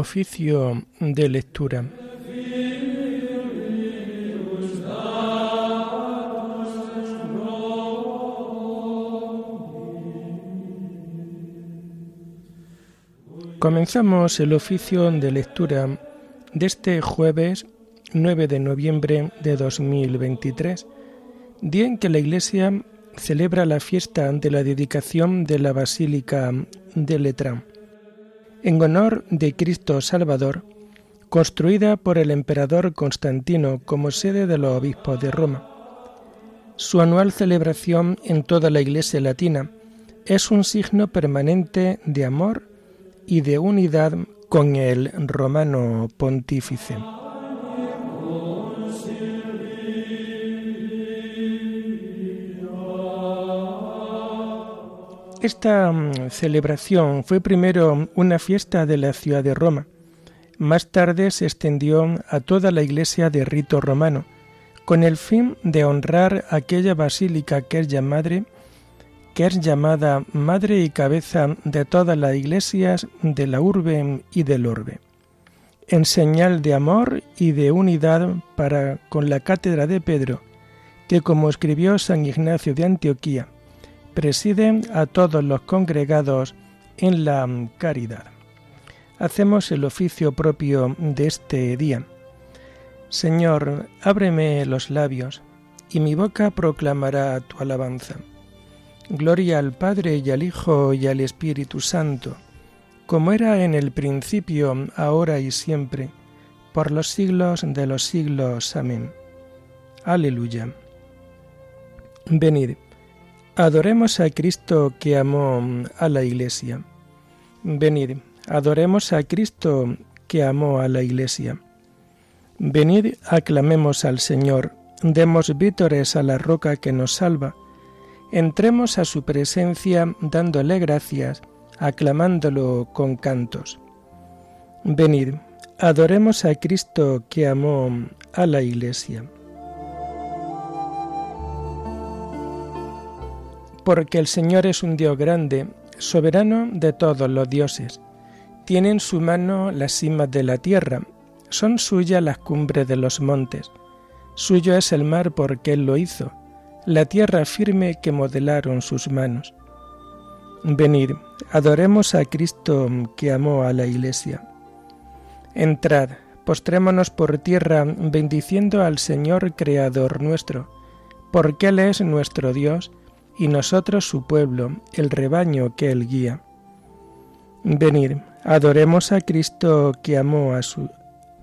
Oficio de lectura. Comenzamos el oficio de lectura de este jueves 9 de noviembre de 2023, día en que la Iglesia celebra la fiesta de la dedicación de la Basílica de Letrán, en honor de Cristo Salvador, construida por el emperador Constantino como sede de los obispos de Roma. Su anual celebración en toda la Iglesia latina es un signo permanente de amor y de unidad con el romano pontífice. Esta mm, celebración fue primero una fiesta de la ciudad de Roma. Más tarde se extendió a toda la iglesia de rito romano, con el fin de honrar aquella basílica que es llamada, que es llamada madre y cabeza de todas las iglesias de la urbe y del orbe, en señal de amor y de unidad para con la cátedra de Pedro, que como escribió San Ignacio de Antioquía, preside a todos los congregados en la caridad. Hacemos el oficio propio de este día. Señor, ábreme los labios, y mi boca proclamará tu alabanza. Gloria al Padre y al Hijo y al Espíritu Santo, como era en el principio, ahora y siempre, por los siglos de los siglos. Amén. Aleluya. Venid Adoremos a Cristo que amó a la Iglesia. Venid, adoremos a Cristo que amó a la Iglesia. Venid, aclamemos al Señor, demos vítores a la roca que nos salva, entremos a su presencia dándole gracias, aclamándolo con cantos. Venid, adoremos a Cristo que amó a la Iglesia. Porque el Señor es un Dios grande, soberano de todos los dioses. Tiene en su mano las cimas de la tierra, son suyas las cumbres de los montes. Suyo es el mar porque Él lo hizo, la tierra firme que modelaron sus manos. Venid, adoremos a Cristo que amó a la Iglesia. Entrad, postrémonos por tierra bendiciendo al Señor Creador nuestro, porque Él es nuestro Dios, y nosotros su pueblo, el rebaño que él guía. Venid, adoremos a Cristo que amó a, su,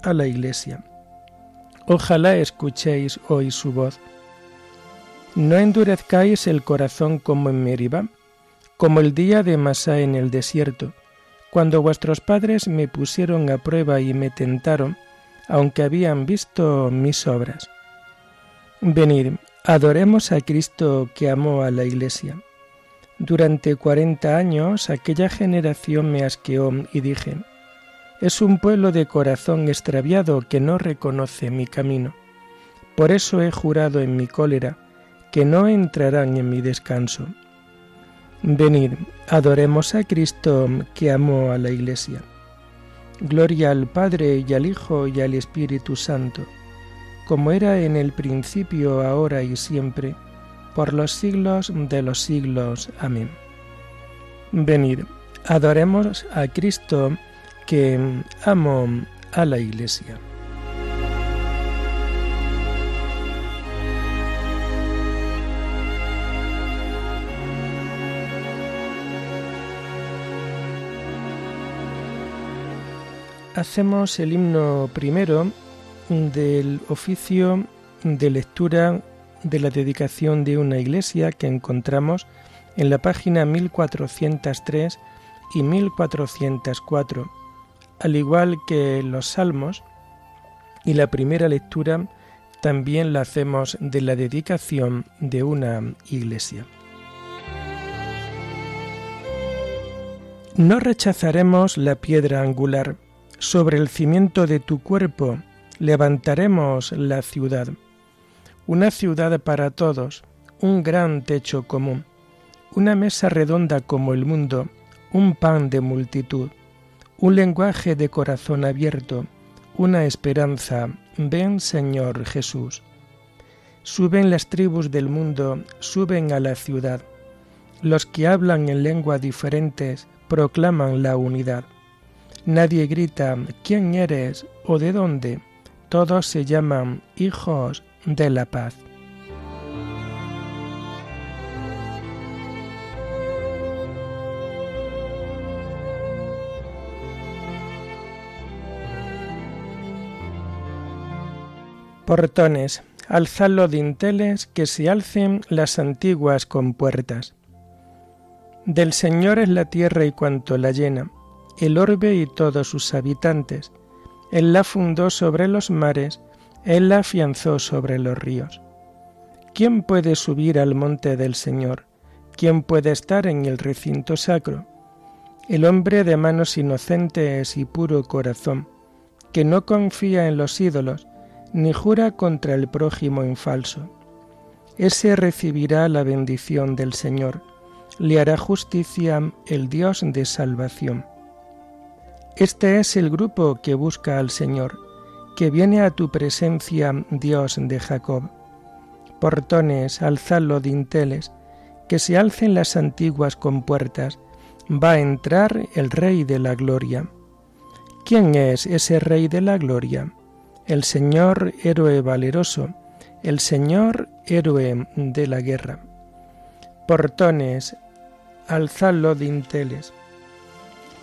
a la Iglesia. Ojalá escuchéis hoy su voz. No endurezcáis el corazón como en Meribá, como el día de Masá en el desierto, cuando vuestros padres me pusieron a prueba y me tentaron, aunque habían visto mis obras. Venid, Adoremos a Cristo que amó a la Iglesia. Durante cuarenta años aquella generación me asqueó y dije, es un pueblo de corazón extraviado que no reconoce mi camino. Por eso he jurado en mi cólera que no entrarán en mi descanso. Venid, adoremos a Cristo que amó a la Iglesia. Gloria al Padre y al Hijo y al Espíritu Santo como era en el principio, ahora y siempre, por los siglos de los siglos. Amén. Venid, adoremos a Cristo que amo a la Iglesia. Hacemos el himno primero del oficio de lectura de la dedicación de una iglesia que encontramos en la página 1403 y 1404, al igual que los salmos, y la primera lectura también la hacemos de la dedicación de una iglesia. No rechazaremos la piedra angular sobre el cimiento de tu cuerpo, levantaremos la ciudad, una ciudad para todos, un gran techo común, una mesa redonda como el mundo, un pan de multitud, un lenguaje de corazón abierto, una esperanza. Ven Señor Jesús. Suben las tribus del mundo, suben a la ciudad. Los que hablan en lenguas diferentes proclaman la unidad. Nadie grita ¿quién eres o de dónde? Todos se llaman hijos de la paz. Portones, alzad los dinteles, que se alcen las antiguas compuertas. Del Señor es la tierra y cuanto la llena, el orbe y todos sus habitantes. Él la fundó sobre los mares, Él la afianzó sobre los ríos. ¿Quién puede subir al monte del Señor? ¿Quién puede estar en el recinto sacro? El hombre de manos inocentes y puro corazón, que no confía en los ídolos, ni jura contra el prójimo en falso. Ese recibirá la bendición del Señor, le hará justicia el Dios de salvación. Este es el grupo que busca al Señor, que viene a tu presencia, Dios de Jacob. Portones, alzadlo dinteles, que se alcen las antiguas compuertas, va a entrar el Rey de la Gloria. ¿Quién es ese Rey de la Gloria? el Señor héroe valeroso, el Señor héroe de la guerra. Portones, alzadlo dinteles,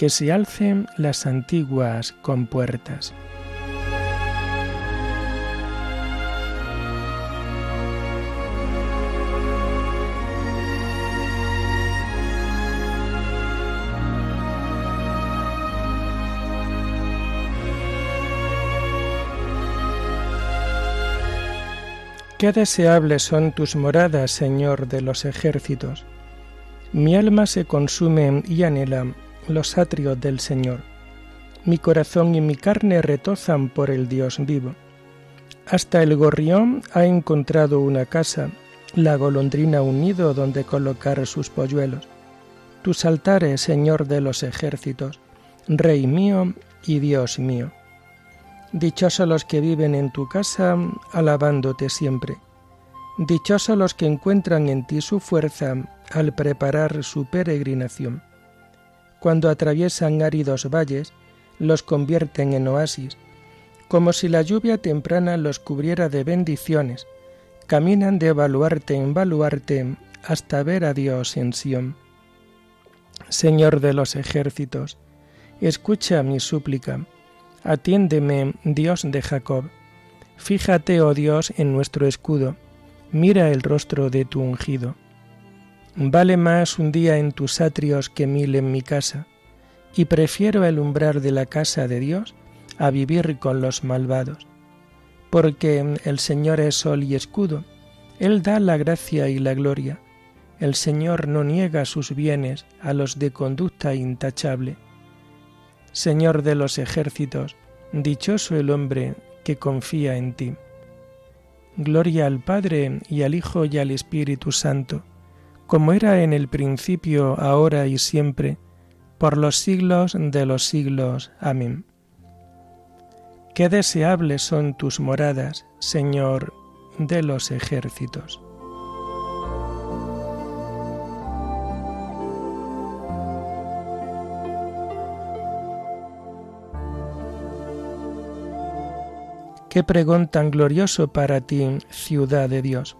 que se alcen las antiguas compuertas. Qué deseables son tus moradas, Señor de los ejércitos. Mi alma se consume y anhela los atrios del Señor. Mi corazón y mi carne retozan por el Dios vivo. Hasta el gorrión ha encontrado una casa, la golondrina un nido donde colocar sus polluelos. Tus altares, Señor de los ejércitos, Rey mío y Dios mío. Dichosos los que viven en tu casa, alabándote siempre. Dichosos los que encuentran en ti su fuerza al preparar su peregrinación. Cuando atraviesan áridos valles, los convierten en oasis, como si la lluvia temprana los cubriera de bendiciones. Caminan de baluarte en baluarte hasta ver a Dios en Sión. Señor de los ejércitos, escucha mi súplica Atiéndeme, Dios de Jacob. Fíjate, oh Dios, en nuestro escudo. Mira el rostro de tu ungido. Vale más un día en tus atrios que mil en mi casa, y prefiero el umbral de la casa de Dios a vivir con los malvados. Porque el Señor es sol y escudo, Él da la gracia y la gloria. El Señor no niega sus bienes a los de conducta intachable Señor de los ejércitos, dichoso el hombre que confía en ti. Gloria al Padre y al Hijo y al Espíritu Santo, como era en el principio, ahora y siempre, por los siglos de los siglos. Amén. Qué deseables son tus moradas, Señor de los ejércitos. Qué pregón tan glorioso para ti, ciudad de Dios.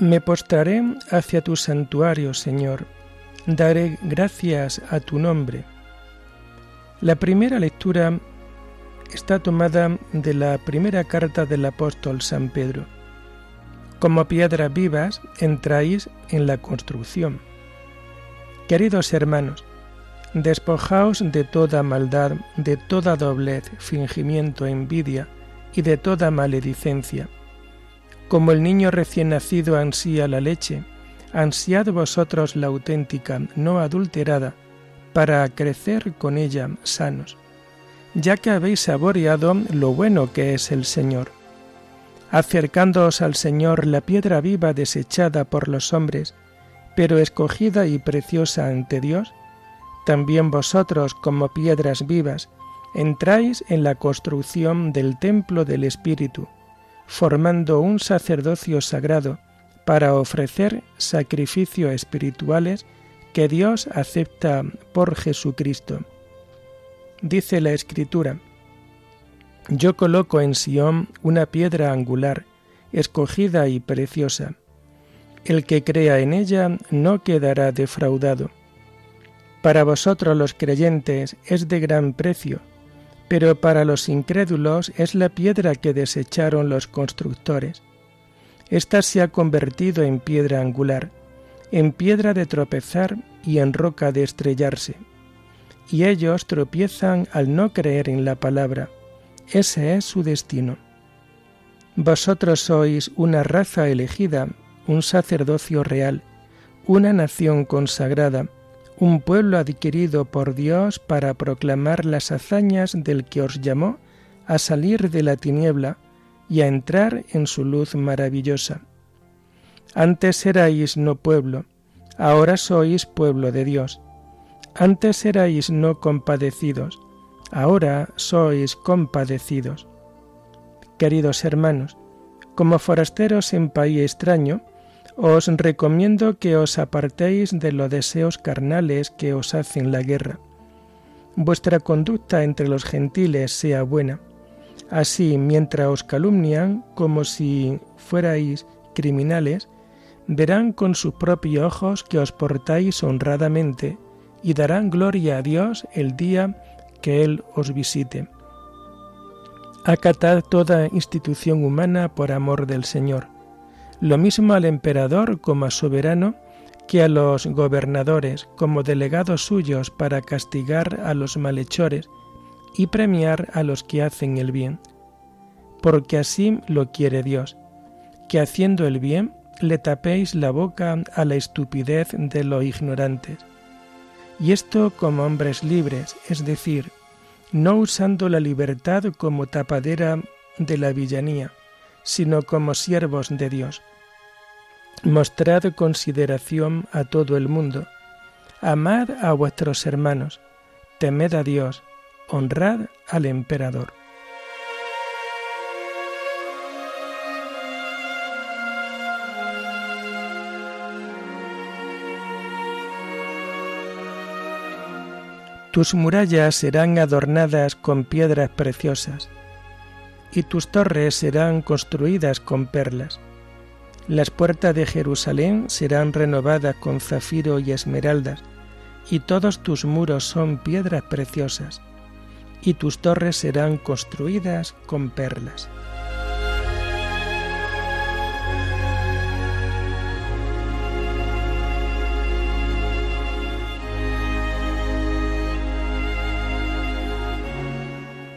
Me postraré hacia tu santuario, Señor, daré gracias a tu nombre. La primera lectura está tomada de la primera carta del apóstol San Pedro. Como piedras vivas entráis en la construcción. Queridos hermanos, despojaos de toda maldad, de toda doblez, fingimiento, envidia y de toda maledicencia como el niño recién nacido ansía la leche, ansiad vosotros la auténtica, no adulterada, para crecer con ella sanos, ya que habéis saboreado lo bueno que es el Señor. Acercándoos al Señor la piedra viva desechada por los hombres, pero escogida y preciosa ante Dios, también vosotros como piedras vivas entráis en la construcción del templo del Espíritu, formando un sacerdocio sagrado para ofrecer sacrificios espirituales que Dios acepta por Jesucristo. Dice la Escritura, Yo coloco en Sión una piedra angular, escogida y preciosa. El que crea en ella no quedará defraudado. Para vosotros los creyentes es de gran precio, pero para los incrédulos es la piedra que desecharon los constructores. Esta se ha convertido en piedra angular, en piedra de tropezar y en roca de estrellarse. Y ellos tropiezan al no creer en la palabra. Ese es su destino. Vosotros sois una raza elegida, un sacerdocio real, una nación consagrada, un pueblo adquirido por Dios para proclamar las hazañas del que os llamó a salir de la tiniebla y a entrar en su luz maravillosa. Antes erais no pueblo, ahora sois pueblo de Dios. Antes erais no compadecidos, ahora sois compadecidos. Queridos hermanos, como forasteros en país extraño, os recomiendo que os apartéis de los deseos carnales que os hacen la guerra. Vuestra conducta entre los gentiles sea buena. Así, mientras os calumnian como si fuerais criminales, verán con sus propios ojos que os portáis honradamente y darán gloria a Dios el día que Él os visite. Acatad toda institución humana por amor del Señor lo mismo al emperador como a soberano, que a los gobernadores como delegados suyos para castigar a los malhechores y premiar a los que hacen el bien. Porque así lo quiere Dios, que haciendo el bien le tapéis la boca a la estupidez de los ignorantes. Y esto como hombres libres, es decir, no usando la libertad como tapadera de la villanía, sino como siervos de Dios. Mostrad consideración a todo el mundo, amad a vuestros hermanos, temed a Dios, honrad al emperador. Tus murallas serán adornadas con piedras preciosas y tus torres serán construidas con perlas. Las puertas de Jerusalén serán renovadas con zafiro y esmeraldas, y todos tus muros son piedras preciosas, y tus torres serán construidas con perlas.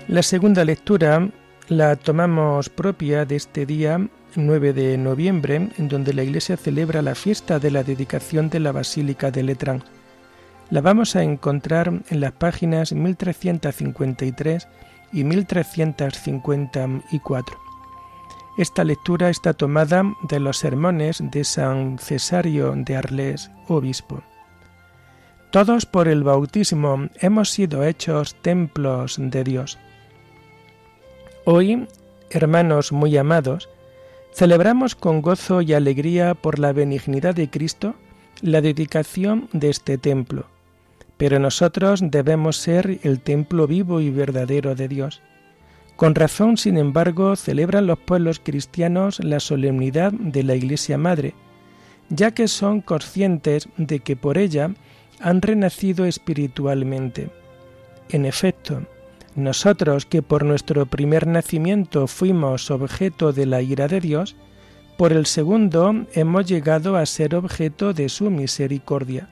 La segunda lectura la tomamos propia de este día 9 de noviembre, en donde la Iglesia celebra la fiesta de la dedicación de la Basílica de Letrán. La vamos a encontrar en las páginas 1353 y 1354. Esta lectura está tomada de los sermones de San Cesario de Arles, obispo. Todos por el bautismo hemos sido hechos templos de Dios. Hoy, hermanos muy amados, celebramos con gozo y alegría por la benignidad de Cristo la dedicación de este templo, pero nosotros debemos ser el templo vivo y verdadero de Dios. Con razón, sin embargo, celebran los pueblos cristianos la solemnidad de la Iglesia Madre, ya que son conscientes de que por ella han renacido espiritualmente. En efecto, nosotros que por nuestro primer nacimiento fuimos objeto de la ira de Dios, por el segundo hemos llegado a ser objeto de su misericordia.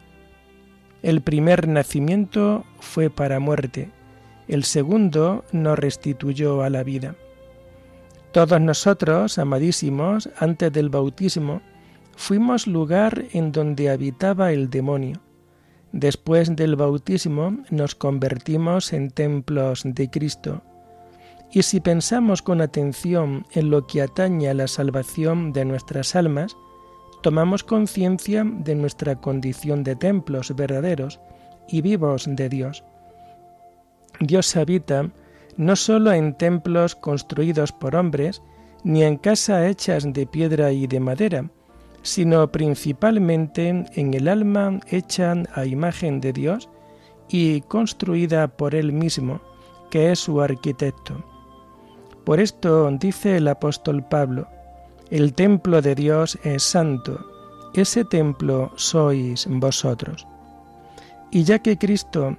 El primer nacimiento fue para muerte, el segundo nos restituyó a la vida. Todos nosotros, amadísimos, antes del bautismo, fuimos lugar en donde habitaba el demonio Después del bautismo nos convertimos en templos de Cristo. Y si pensamos con atención en lo que atañe a la salvación de nuestras almas, tomamos conciencia de nuestra condición de templos verdaderos y vivos de Dios. Dios habita no sólo en templos construidos por hombres, ni en casas hechas de piedra y de madera, sino principalmente en el alma hecha a imagen de Dios y construida por Él mismo, que es su arquitecto. Por esto dice el apóstol Pablo, el templo de Dios es santo, ese templo sois vosotros. Y ya que Cristo,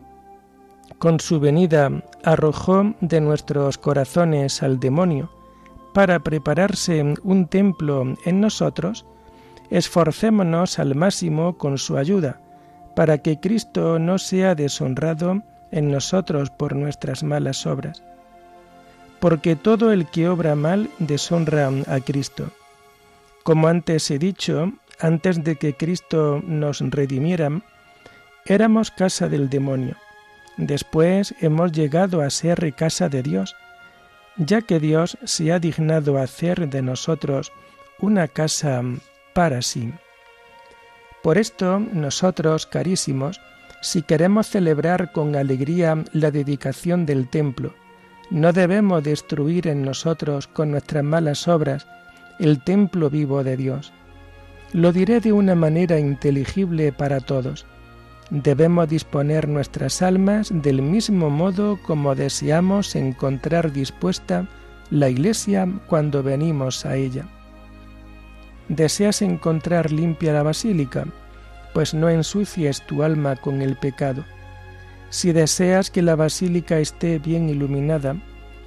con su venida, arrojó de nuestros corazones al demonio, para prepararse un templo en nosotros, esforcémonos al máximo con su ayuda, para que Cristo no sea deshonrado en nosotros por nuestras malas obras. Porque todo el que obra mal deshonra a Cristo. Como antes he dicho, antes de que Cristo nos redimiera, éramos casa del demonio. Después hemos llegado a ser casa de Dios, ya que Dios se ha dignado hacer de nosotros una casa para. Por esto, nosotros, carísimos, si queremos celebrar con alegría la dedicación del templo, no debemos destruir en nosotros con nuestras malas obras el templo vivo de Dios. Lo diré de una manera inteligible para todos. Debemos disponer nuestras almas del mismo modo como deseamos encontrar dispuesta la iglesia cuando venimos a ella. ¿Deseas encontrar limpia la basílica? Pues no ensucies tu alma con el pecado. Si deseas que la basílica esté bien iluminada,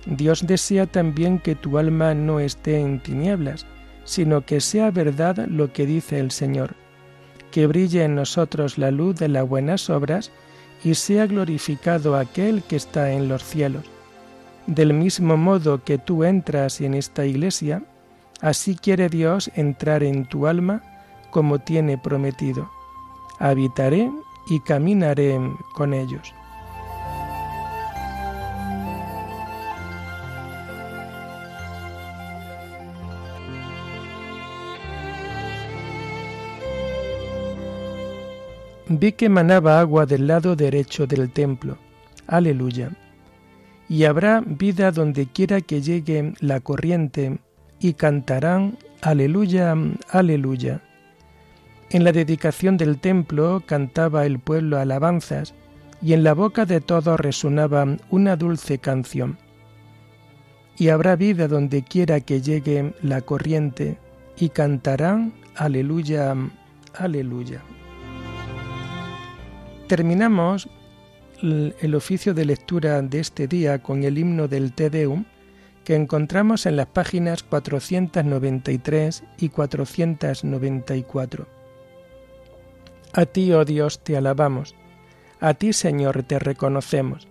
Dios desea también que tu alma no esté en tinieblas, sino que sea verdad lo que dice el Señor, que brille en nosotros la luz de las buenas obras y sea glorificado aquel que está en los cielos. Del mismo modo que tú entras en esta iglesia, Así quiere Dios entrar en tu alma como tiene prometido. Habitaré y caminaré con ellos. Vi que manaba agua del lado derecho del templo. Aleluya. Y habrá vida donde quiera que llegue la corriente y cantarán Aleluya, aleluya. En la dedicación del templo cantaba el pueblo alabanzas y en la boca de todos resonaba una dulce canción. Y habrá vida donde quiera que llegue la corriente y cantarán Aleluya, aleluya. Terminamos el oficio de lectura de este día con el himno del Te Deum que encontramos en las páginas 493 y 494. A ti, oh Dios, te alabamos, a ti, Señor, te reconocemos,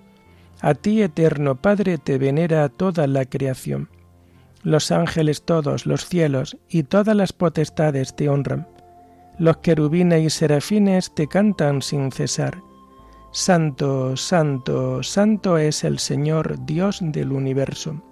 A ti, eterno Padre, te venera toda la creación. Los ángeles todos, los cielos y todas las potestades te honran. Los querubines y serafines te cantan sin cesar. Santo, santo, santo es el Señor Dios del universo.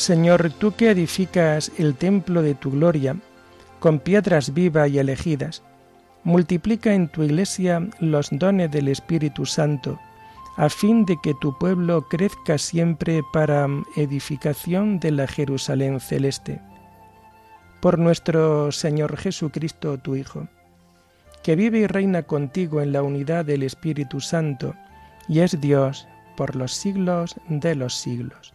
Señor, tú que edificas el templo de tu gloria, con piedras vivas y elegidas. Multiplica en tu iglesia los dones del Espíritu Santo, a fin de que tu pueblo crezca siempre para edificación de la Jerusalén celeste. Por nuestro Señor Jesucristo, tu Hijo, que vive y reina contigo en la unidad del Espíritu Santo, y es Dios por los siglos de los siglos.